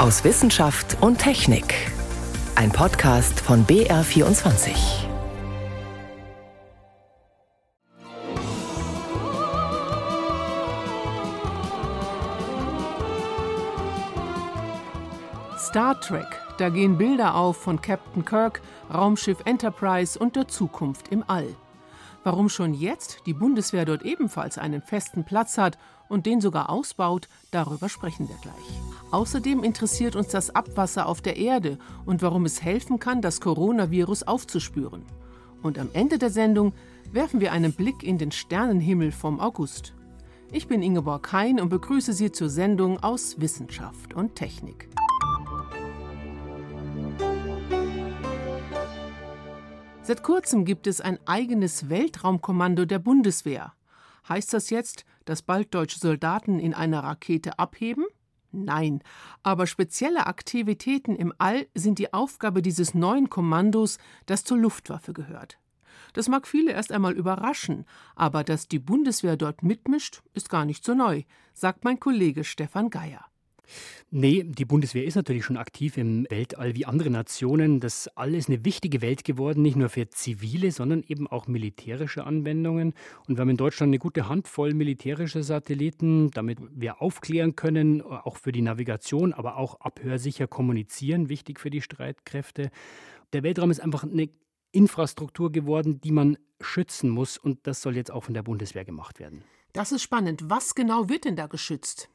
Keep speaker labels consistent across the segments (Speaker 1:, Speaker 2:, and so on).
Speaker 1: aus Wissenschaft und Technik. Ein Podcast von BR24.
Speaker 2: Star Trek, da gehen Bilder auf von Captain Kirk, Raumschiff Enterprise und der Zukunft im All. Warum schon jetzt die Bundeswehr dort ebenfalls einen festen Platz hat und den sogar ausbaut, darüber sprechen wir gleich. Außerdem interessiert uns das Abwasser auf der Erde und warum es helfen kann, das Coronavirus aufzuspüren. Und am Ende der Sendung werfen wir einen Blick in den Sternenhimmel vom August. Ich bin Ingeborg Hein und begrüße Sie zur Sendung aus Wissenschaft und Technik. Seit kurzem gibt es ein eigenes Weltraumkommando der Bundeswehr. Heißt das jetzt, dass bald deutsche Soldaten in einer Rakete abheben? Nein, aber spezielle Aktivitäten im All sind die Aufgabe dieses neuen Kommandos, das zur Luftwaffe gehört. Das mag viele erst einmal überraschen, aber dass die Bundeswehr dort mitmischt, ist gar nicht so neu, sagt mein Kollege Stefan Geier.
Speaker 3: Nee, die Bundeswehr ist natürlich schon aktiv im Weltall wie andere Nationen. Das All ist eine wichtige Welt geworden, nicht nur für zivile, sondern eben auch militärische Anwendungen. Und wir haben in Deutschland eine gute Handvoll militärischer Satelliten, damit wir aufklären können, auch für die Navigation, aber auch abhörsicher kommunizieren, wichtig für die Streitkräfte. Der Weltraum ist einfach eine Infrastruktur geworden, die man schützen muss. Und das soll jetzt auch von der Bundeswehr gemacht werden.
Speaker 2: Das ist spannend. Was genau wird denn da geschützt?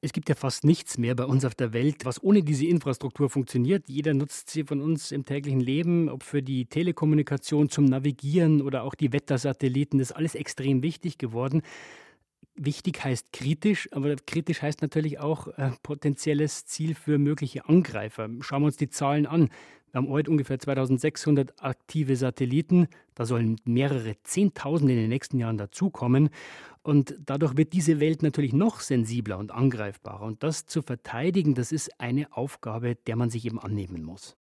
Speaker 3: Es gibt ja fast nichts mehr bei uns auf der Welt, was ohne diese Infrastruktur funktioniert. Jeder nutzt sie von uns im täglichen Leben, ob für die Telekommunikation, zum Navigieren oder auch die Wettersatelliten. Das ist alles extrem wichtig geworden. Wichtig heißt kritisch, aber kritisch heißt natürlich auch äh, potenzielles Ziel für mögliche Angreifer. Schauen wir uns die Zahlen an. Wir haben heute ungefähr 2600 aktive Satelliten. Da sollen mehrere Zehntausende in den nächsten Jahren dazukommen. Und dadurch wird diese Welt natürlich noch sensibler und angreifbarer. Und das zu verteidigen, das ist eine Aufgabe, der man sich eben annehmen muss.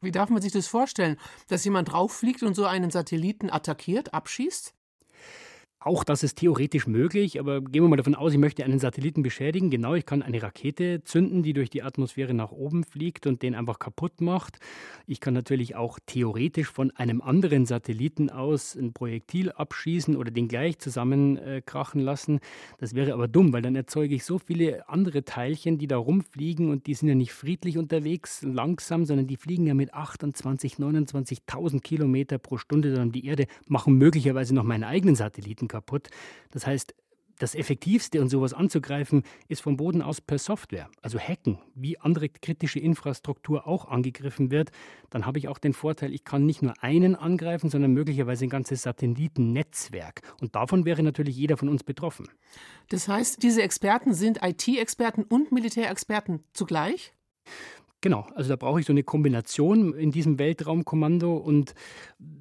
Speaker 2: Wie darf man sich das vorstellen? Dass jemand drauffliegt und so einen Satelliten attackiert, abschießt?
Speaker 3: Auch das ist theoretisch möglich, aber gehen wir mal davon aus, ich möchte einen Satelliten beschädigen. Genau, ich kann eine Rakete zünden, die durch die Atmosphäre nach oben fliegt und den einfach kaputt macht. Ich kann natürlich auch theoretisch von einem anderen Satelliten aus ein Projektil abschießen oder den gleich zusammenkrachen äh, lassen. Das wäre aber dumm, weil dann erzeuge ich so viele andere Teilchen, die da rumfliegen und die sind ja nicht friedlich unterwegs, langsam, sondern die fliegen ja mit 28, 29.000 Kilometer pro Stunde um die Erde, machen möglicherweise noch meinen eigenen Satelliten kaputt. Das heißt, das Effektivste, um sowas anzugreifen, ist vom Boden aus per Software, also Hacken, wie andere kritische Infrastruktur auch angegriffen wird. Dann habe ich auch den Vorteil, ich kann nicht nur einen angreifen, sondern möglicherweise ein ganzes Satellitennetzwerk. Und davon wäre natürlich jeder von uns betroffen.
Speaker 2: Das heißt, diese Experten sind IT-Experten und Militärexperten zugleich?
Speaker 3: Genau, also da brauche ich so eine Kombination in diesem Weltraumkommando und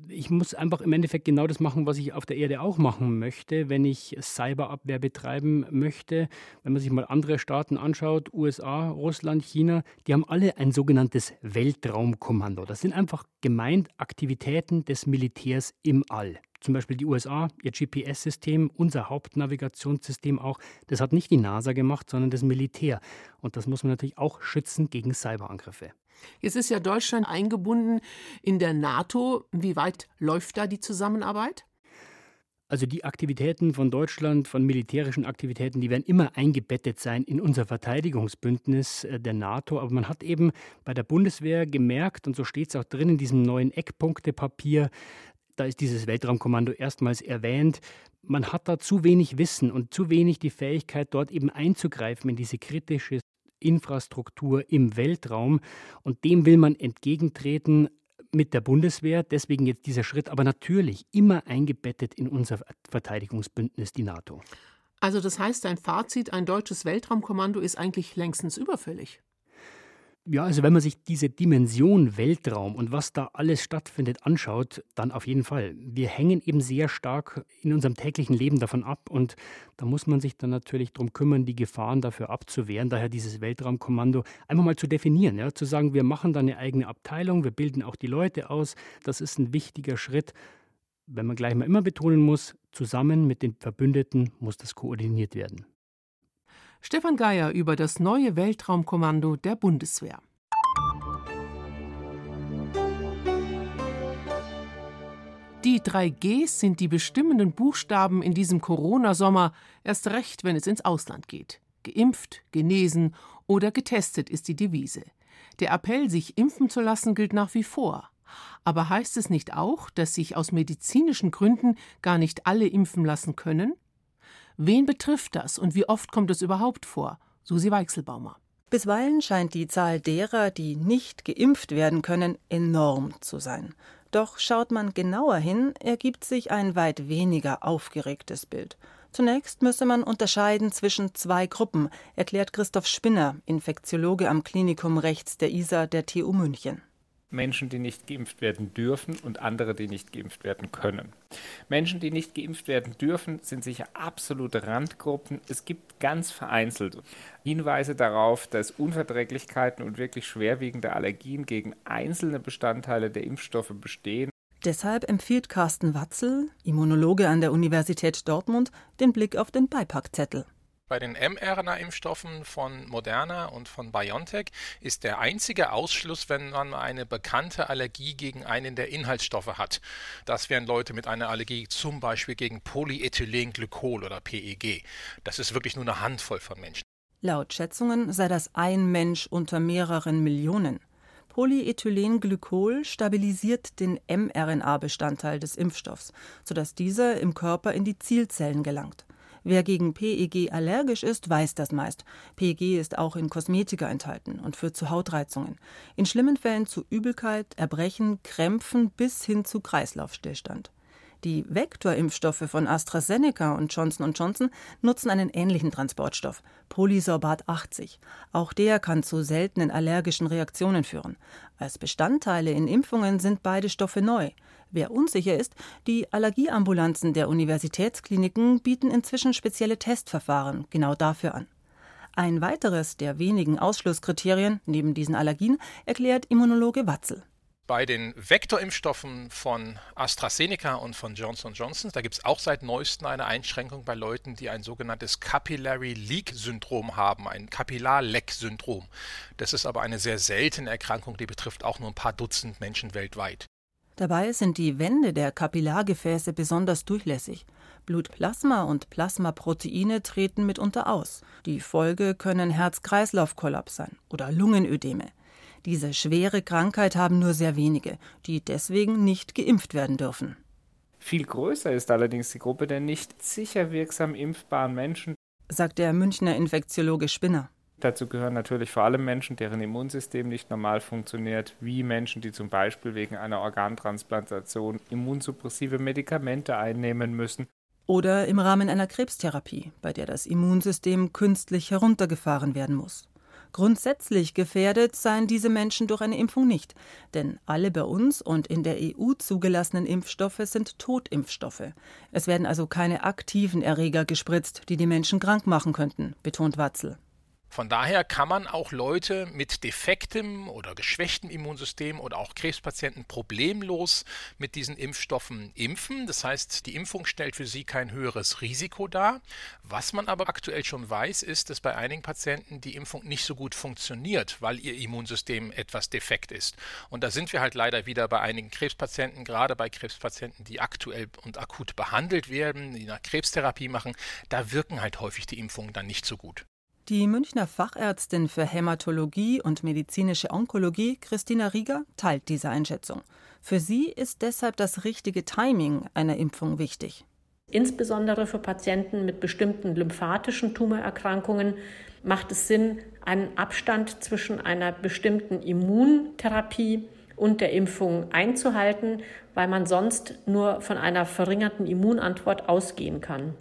Speaker 3: ich muss einfach im Endeffekt genau das machen, was ich auf der Erde auch machen möchte, wenn ich Cyberabwehr betreiben möchte. Wenn man sich mal andere Staaten anschaut, USA, Russland, China, die haben alle ein sogenanntes Weltraumkommando. Das sind einfach gemeint Aktivitäten des Militärs im All zum Beispiel die USA, ihr GPS-System, unser Hauptnavigationssystem auch, das hat nicht die NASA gemacht, sondern das Militär. Und das muss man natürlich auch schützen gegen Cyberangriffe.
Speaker 2: Jetzt ist ja Deutschland eingebunden in der NATO. Wie weit läuft da die Zusammenarbeit?
Speaker 3: Also die Aktivitäten von Deutschland, von militärischen Aktivitäten, die werden immer eingebettet sein in unser Verteidigungsbündnis äh, der NATO. Aber man hat eben bei der Bundeswehr gemerkt, und so steht es auch drin in diesem neuen Eckpunktepapier, da ist dieses Weltraumkommando erstmals erwähnt. Man hat da zu wenig Wissen und zu wenig die Fähigkeit, dort eben einzugreifen in diese kritische Infrastruktur im Weltraum. Und dem will man entgegentreten mit der Bundeswehr. Deswegen jetzt dieser Schritt, aber natürlich immer eingebettet in unser Verteidigungsbündnis, die NATO.
Speaker 2: Also das heißt, ein Fazit, ein deutsches Weltraumkommando ist eigentlich längstens überfällig.
Speaker 3: Ja, also wenn man sich diese Dimension Weltraum und was da alles stattfindet anschaut, dann auf jeden Fall. Wir hängen eben sehr stark in unserem täglichen Leben davon ab und da muss man sich dann natürlich darum kümmern, die Gefahren dafür abzuwehren. Daher dieses Weltraumkommando einfach mal zu definieren, ja, zu sagen, wir machen da eine eigene Abteilung, wir bilden auch die Leute aus. Das ist ein wichtiger Schritt. Wenn man gleich mal immer betonen muss, zusammen mit den Verbündeten muss das koordiniert werden.
Speaker 2: Stefan Geier über das neue Weltraumkommando der Bundeswehr. Die drei Gs sind die bestimmenden Buchstaben in diesem Corona-Sommer, erst recht, wenn es ins Ausland geht. Geimpft, genesen oder getestet ist die Devise. Der Appell, sich impfen zu lassen, gilt nach wie vor. Aber heißt es nicht auch, dass sich aus medizinischen Gründen gar nicht alle impfen lassen können? Wen betrifft das und wie oft kommt es überhaupt vor? Susi Weichselbaumer.
Speaker 4: Bisweilen scheint die Zahl derer, die nicht geimpft werden können, enorm zu sein. Doch schaut man genauer hin, ergibt sich ein weit weniger aufgeregtes Bild. Zunächst müsse man unterscheiden zwischen zwei Gruppen, erklärt Christoph Spinner, Infektiologe am Klinikum rechts der ISA der TU München.
Speaker 5: Menschen, die nicht geimpft werden dürfen und andere, die nicht geimpft werden können. Menschen, die nicht geimpft werden dürfen, sind sicher absolute Randgruppen. Es gibt ganz vereinzelt Hinweise darauf, dass Unverträglichkeiten und wirklich schwerwiegende Allergien gegen einzelne Bestandteile der Impfstoffe bestehen.
Speaker 4: Deshalb empfiehlt Carsten Watzel, Immunologe an der Universität Dortmund, den Blick auf den Beipackzettel.
Speaker 6: Bei den mRNA-Impfstoffen von Moderna und von BioNTech ist der einzige Ausschluss, wenn man eine bekannte Allergie gegen einen der Inhaltsstoffe hat. Das wären Leute mit einer Allergie zum Beispiel gegen Polyethylenglykol oder PEG. Das ist wirklich nur eine Handvoll von Menschen.
Speaker 4: Laut Schätzungen sei das ein Mensch unter mehreren Millionen. Polyethylenglykol stabilisiert den mRNA-Bestandteil des Impfstoffs, sodass dieser im Körper in die Zielzellen gelangt. Wer gegen PEG allergisch ist, weiß das meist. PEG ist auch in Kosmetika enthalten und führt zu Hautreizungen. In schlimmen Fällen zu Übelkeit, Erbrechen, Krämpfen bis hin zu Kreislaufstillstand. Die Vektorimpfstoffe von AstraZeneca und Johnson Johnson nutzen einen ähnlichen Transportstoff, Polysorbat 80. Auch der kann zu seltenen allergischen Reaktionen führen. Als Bestandteile in Impfungen sind beide Stoffe neu. Wer unsicher ist, die Allergieambulanzen der Universitätskliniken bieten inzwischen spezielle Testverfahren genau dafür an. Ein weiteres der wenigen Ausschlusskriterien neben diesen Allergien erklärt Immunologe Watzel
Speaker 6: bei den Vektorimpfstoffen von AstraZeneca und von Johnson Johnson, da gibt es auch seit neuestem eine Einschränkung bei Leuten, die ein sogenanntes Capillary Leak Syndrom haben, ein Kapillarleck-Syndrom. Das ist aber eine sehr seltene Erkrankung, die betrifft auch nur ein paar Dutzend Menschen weltweit.
Speaker 4: Dabei sind die Wände der Kapillargefäße besonders durchlässig. Blutplasma und Plasmaproteine treten mitunter aus. Die Folge können Herz-Kreislauf-Kollaps sein oder Lungenödeme. Diese schwere Krankheit haben nur sehr wenige, die deswegen nicht geimpft werden dürfen.
Speaker 5: Viel größer ist allerdings die Gruppe der nicht sicher wirksam impfbaren Menschen,
Speaker 4: sagt der Münchner Infektiologe Spinner.
Speaker 5: Dazu gehören natürlich vor allem Menschen, deren Immunsystem nicht normal funktioniert, wie Menschen, die zum Beispiel wegen einer Organtransplantation immunsuppressive Medikamente einnehmen müssen.
Speaker 4: Oder im Rahmen einer Krebstherapie, bei der das Immunsystem künstlich heruntergefahren werden muss. Grundsätzlich gefährdet seien diese Menschen durch eine Impfung nicht, denn alle bei uns und in der EU zugelassenen Impfstoffe sind Totimpfstoffe. Es werden also keine aktiven Erreger gespritzt, die die Menschen krank machen könnten, betont Watzel.
Speaker 6: Von daher kann man auch Leute mit defektem oder geschwächtem Immunsystem oder auch Krebspatienten problemlos mit diesen Impfstoffen impfen. Das heißt, die Impfung stellt für sie kein höheres Risiko dar. Was man aber aktuell schon weiß, ist, dass bei einigen Patienten die Impfung nicht so gut funktioniert, weil ihr Immunsystem etwas defekt ist. Und da sind wir halt leider wieder bei einigen Krebspatienten, gerade bei Krebspatienten, die aktuell und akut behandelt werden, die nach Krebstherapie machen, da wirken halt häufig die Impfungen dann nicht so gut.
Speaker 4: Die Münchner Fachärztin für Hämatologie und medizinische Onkologie, Christina Rieger, teilt diese Einschätzung. Für sie ist deshalb das richtige Timing einer Impfung wichtig.
Speaker 7: Insbesondere für Patienten mit bestimmten lymphatischen Tumorerkrankungen macht es Sinn, einen Abstand zwischen einer bestimmten Immuntherapie und der Impfung einzuhalten, weil man sonst nur von einer verringerten Immunantwort ausgehen kann.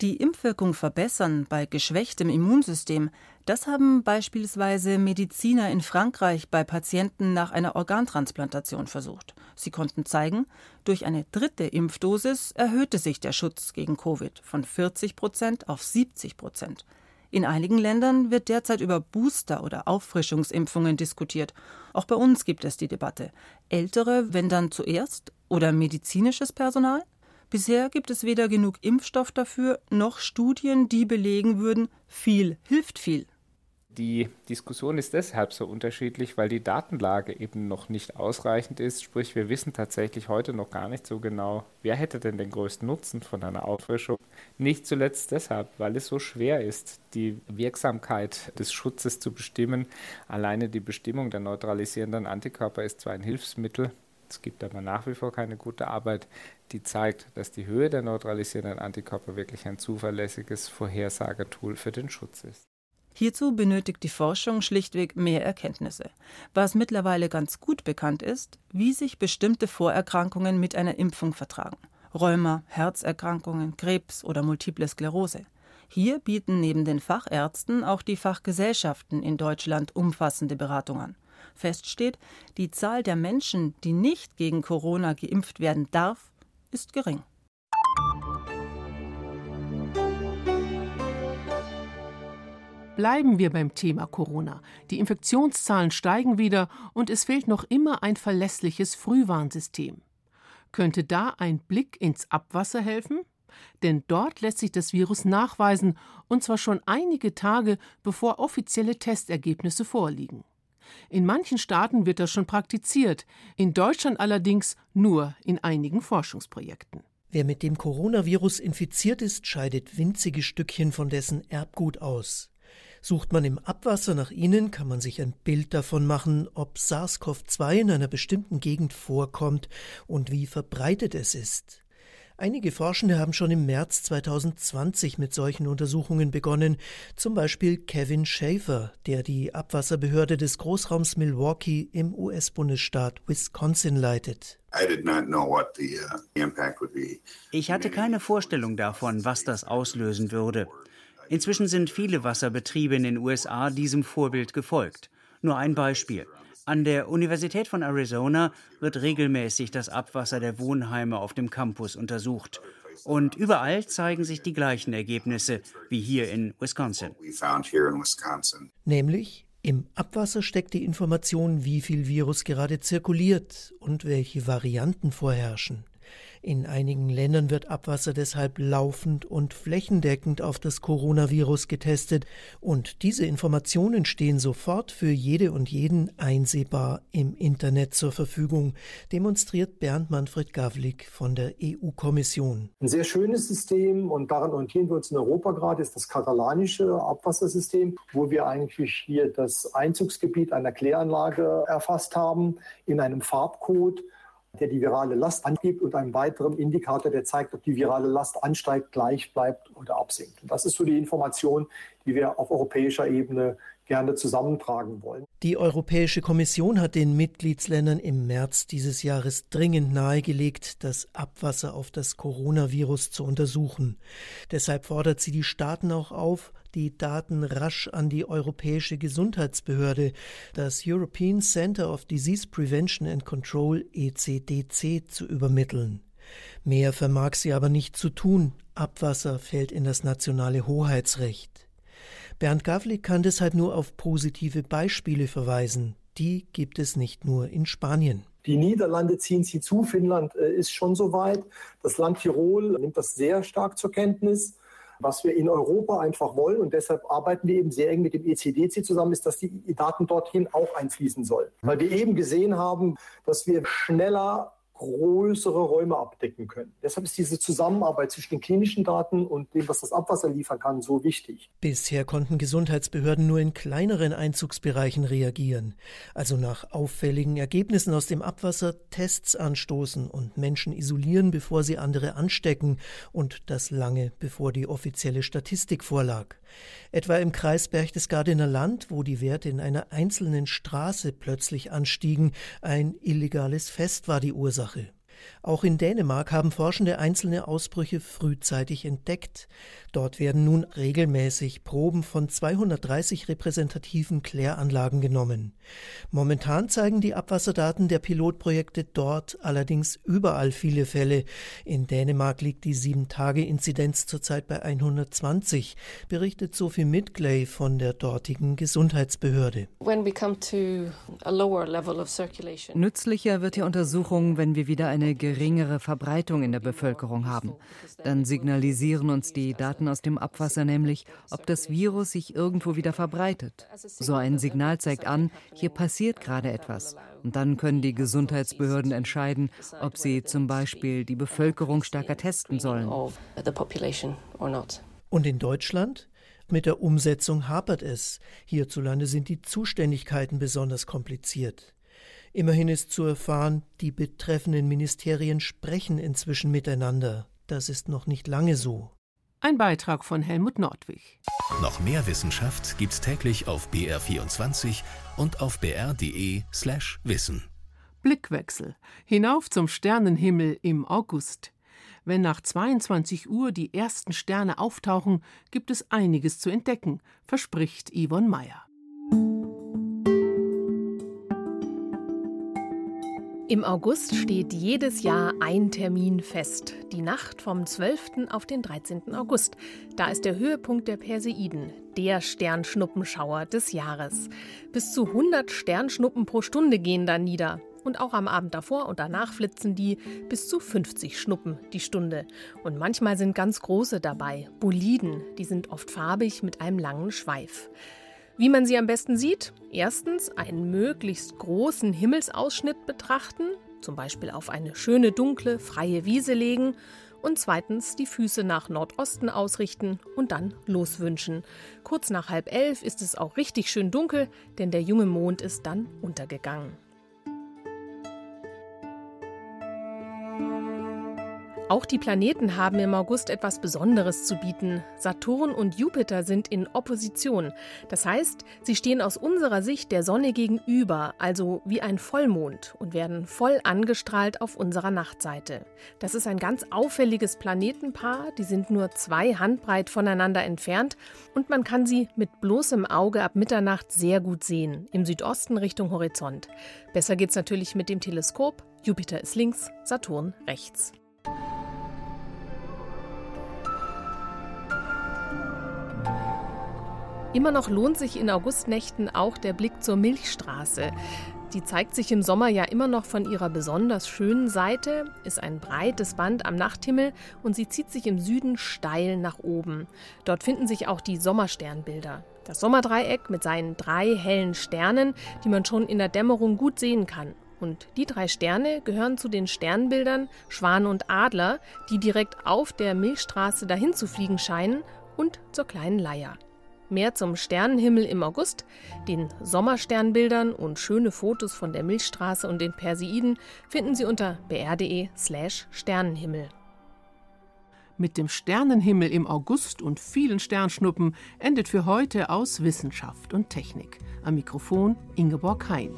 Speaker 4: Die Impfwirkung verbessern bei geschwächtem Immunsystem, das haben beispielsweise Mediziner in Frankreich bei Patienten nach einer Organtransplantation versucht. Sie konnten zeigen, durch eine dritte Impfdosis erhöhte sich der Schutz gegen Covid von 40 Prozent auf 70 Prozent. In einigen Ländern wird derzeit über Booster- oder Auffrischungsimpfungen diskutiert. Auch bei uns gibt es die Debatte. Ältere, wenn dann zuerst? Oder medizinisches Personal? Bisher gibt es weder genug Impfstoff dafür, noch Studien, die belegen würden, viel hilft viel.
Speaker 5: Die Diskussion ist deshalb so unterschiedlich, weil die Datenlage eben noch nicht ausreichend ist. Sprich, wir wissen tatsächlich heute noch gar nicht so genau, wer hätte denn den größten Nutzen von einer Auffrischung. Nicht zuletzt deshalb, weil es so schwer ist, die Wirksamkeit des Schutzes zu bestimmen. Alleine die Bestimmung der neutralisierenden Antikörper ist zwar ein Hilfsmittel, es gibt aber nach wie vor keine gute Arbeit, die zeigt, dass die Höhe der neutralisierenden Antikörper wirklich ein zuverlässiges Vorhersagetool für den Schutz ist.
Speaker 4: Hierzu benötigt die Forschung schlichtweg mehr Erkenntnisse. Was mittlerweile ganz gut bekannt ist, wie sich bestimmte Vorerkrankungen mit einer Impfung vertragen. Rheuma, Herzerkrankungen, Krebs oder multiple Sklerose. Hier bieten neben den Fachärzten auch die Fachgesellschaften in Deutschland umfassende Beratung an. Fest steht, die Zahl der Menschen, die nicht gegen Corona geimpft werden darf, ist gering.
Speaker 2: Bleiben wir beim Thema Corona. Die Infektionszahlen steigen wieder und es fehlt noch immer ein verlässliches Frühwarnsystem. Könnte da ein Blick ins Abwasser helfen? Denn dort lässt sich das Virus nachweisen, und zwar schon einige Tage bevor offizielle Testergebnisse vorliegen. In manchen Staaten wird das schon praktiziert, in Deutschland allerdings nur in einigen Forschungsprojekten.
Speaker 8: Wer mit dem Coronavirus infiziert ist, scheidet winzige Stückchen von dessen Erbgut aus. Sucht man im Abwasser nach ihnen, kann man sich ein Bild davon machen, ob SARS-CoV-2 in einer bestimmten Gegend vorkommt und wie verbreitet es ist. Einige Forschende haben schon im März 2020 mit solchen Untersuchungen begonnen, zum Beispiel Kevin Schaefer, der die Abwasserbehörde des Großraums Milwaukee im US-Bundesstaat Wisconsin leitet.
Speaker 9: Uh, ich hatte keine Vorstellung davon, was das auslösen würde. Inzwischen sind viele Wasserbetriebe in den USA diesem Vorbild gefolgt. Nur ein Beispiel. An der Universität von Arizona wird regelmäßig das Abwasser der Wohnheime auf dem Campus untersucht. Und überall zeigen sich die gleichen Ergebnisse wie hier in Wisconsin.
Speaker 8: Nämlich im Abwasser steckt die Information, wie viel Virus gerade zirkuliert und welche Varianten vorherrschen. In einigen Ländern wird Abwasser deshalb laufend und flächendeckend auf das Coronavirus getestet und diese Informationen stehen sofort für jede und jeden einsehbar im Internet zur Verfügung, demonstriert Bernd Manfred Gavlik von der EU-Kommission.
Speaker 10: Ein sehr schönes System und daran orientieren wir uns in Europa gerade, ist das katalanische Abwassersystem, wo wir eigentlich hier das Einzugsgebiet einer Kläranlage erfasst haben in einem Farbcode der die virale Last angibt und einen weiteren Indikator, der zeigt, ob die virale Last ansteigt, gleich bleibt oder absinkt. Und das ist so die Information, die wir auf europäischer Ebene gerne zusammentragen wollen.
Speaker 8: Die Europäische Kommission hat den Mitgliedsländern im März dieses Jahres dringend nahegelegt, das Abwasser auf das Coronavirus zu untersuchen. Deshalb fordert sie die Staaten auch auf, die Daten rasch an die Europäische Gesundheitsbehörde, das European Center of Disease Prevention and Control ECDC, zu übermitteln. Mehr vermag sie aber nicht zu tun. Abwasser fällt in das nationale Hoheitsrecht. Bernd Gavlik kann deshalb nur auf positive Beispiele verweisen. Die gibt es nicht nur in Spanien.
Speaker 10: Die Niederlande ziehen sie zu, Finnland äh, ist schon so weit. Das Land Tirol nimmt das sehr stark zur Kenntnis. Was wir in Europa einfach wollen, und deshalb arbeiten wir eben sehr eng mit dem ECDC zusammen, ist, dass die Daten dorthin auch einfließen sollen. Weil wir eben gesehen haben, dass wir schneller größere Räume abdecken können. Deshalb ist diese Zusammenarbeit zwischen den klinischen Daten und dem, was das Abwasser liefern kann, so wichtig.
Speaker 8: Bisher konnten Gesundheitsbehörden nur in kleineren Einzugsbereichen reagieren, also nach auffälligen Ergebnissen aus dem Abwasser Tests anstoßen und Menschen isolieren, bevor sie andere anstecken und das lange bevor die offizielle Statistik vorlag. Etwa im Kreis Berchtesgadener Land, wo die Werte in einer einzelnen Straße plötzlich anstiegen, ein illegales Fest war die Ursache. Sache. Auch in Dänemark haben Forschende einzelne Ausbrüche frühzeitig entdeckt. Dort werden nun regelmäßig Proben von 230 repräsentativen Kläranlagen genommen. Momentan zeigen die Abwasserdaten der Pilotprojekte dort allerdings überall viele Fälle. In Dänemark liegt die 7-Tage-Inzidenz zurzeit bei 120, berichtet Sophie Midgley von der dortigen Gesundheitsbehörde.
Speaker 11: Nützlicher wird die Untersuchung, wenn wir wieder eine eine geringere Verbreitung in der Bevölkerung haben. Dann signalisieren uns die Daten aus dem Abwasser nämlich, ob das Virus sich irgendwo wieder verbreitet. So ein Signal zeigt an, hier passiert gerade etwas. Und dann können die Gesundheitsbehörden entscheiden, ob sie zum Beispiel die Bevölkerung stärker testen sollen.
Speaker 8: Und in Deutschland? Mit der Umsetzung hapert es. Hierzulande sind die Zuständigkeiten besonders kompliziert. Immerhin ist zu erfahren, die betreffenden Ministerien sprechen inzwischen miteinander. Das ist noch nicht lange so.
Speaker 2: Ein Beitrag von Helmut Nordwig.
Speaker 12: Noch mehr Wissenschaft gibt's täglich auf BR24 und auf br.de/slash wissen.
Speaker 2: Blickwechsel. Hinauf zum Sternenhimmel im August. Wenn nach 22 Uhr die ersten Sterne auftauchen, gibt es einiges zu entdecken, verspricht Yvonne Meyer.
Speaker 13: Im August steht jedes Jahr ein Termin fest. Die Nacht vom 12. auf den 13. August. Da ist der Höhepunkt der Perseiden, der Sternschnuppenschauer des Jahres. Bis zu 100 Sternschnuppen pro Stunde gehen da nieder. Und auch am Abend davor und danach flitzen die bis zu 50 Schnuppen die Stunde. Und manchmal sind ganz große dabei, Boliden, die sind oft farbig mit einem langen Schweif. Wie man sie am besten sieht? Erstens einen möglichst großen Himmelsausschnitt betrachten, zum Beispiel auf eine schöne dunkle, freie Wiese legen und zweitens die Füße nach Nordosten ausrichten und dann loswünschen. Kurz nach halb elf ist es auch richtig schön dunkel, denn der junge Mond ist dann untergegangen. Auch die Planeten haben im August etwas Besonderes zu bieten. Saturn und Jupiter sind in Opposition. Das heißt, sie stehen aus unserer Sicht der Sonne gegenüber, also wie ein Vollmond, und werden voll angestrahlt auf unserer Nachtseite. Das ist ein ganz auffälliges Planetenpaar, die sind nur zwei Handbreit voneinander entfernt und man kann sie mit bloßem Auge ab Mitternacht sehr gut sehen, im Südosten Richtung Horizont. Besser geht's natürlich mit dem Teleskop. Jupiter ist links, Saturn rechts. Immer noch lohnt sich in Augustnächten auch der Blick zur Milchstraße. Die zeigt sich im Sommer ja immer noch von ihrer besonders schönen Seite, ist ein breites Band am Nachthimmel und sie zieht sich im Süden steil nach oben. Dort finden sich auch die Sommersternbilder. Das Sommerdreieck mit seinen drei hellen Sternen, die man schon in der Dämmerung gut sehen kann. Und die drei Sterne gehören zu den Sternbildern Schwan und Adler, die direkt auf der Milchstraße dahin zu fliegen scheinen, und zur kleinen Leier. Mehr zum Sternenhimmel im August, den Sommersternbildern und schöne Fotos von der Milchstraße und den Perseiden finden Sie unter br.de/slash Sternenhimmel.
Speaker 2: Mit dem Sternenhimmel im August und vielen Sternschnuppen endet für heute aus Wissenschaft und Technik. Am Mikrofon Ingeborg Hein.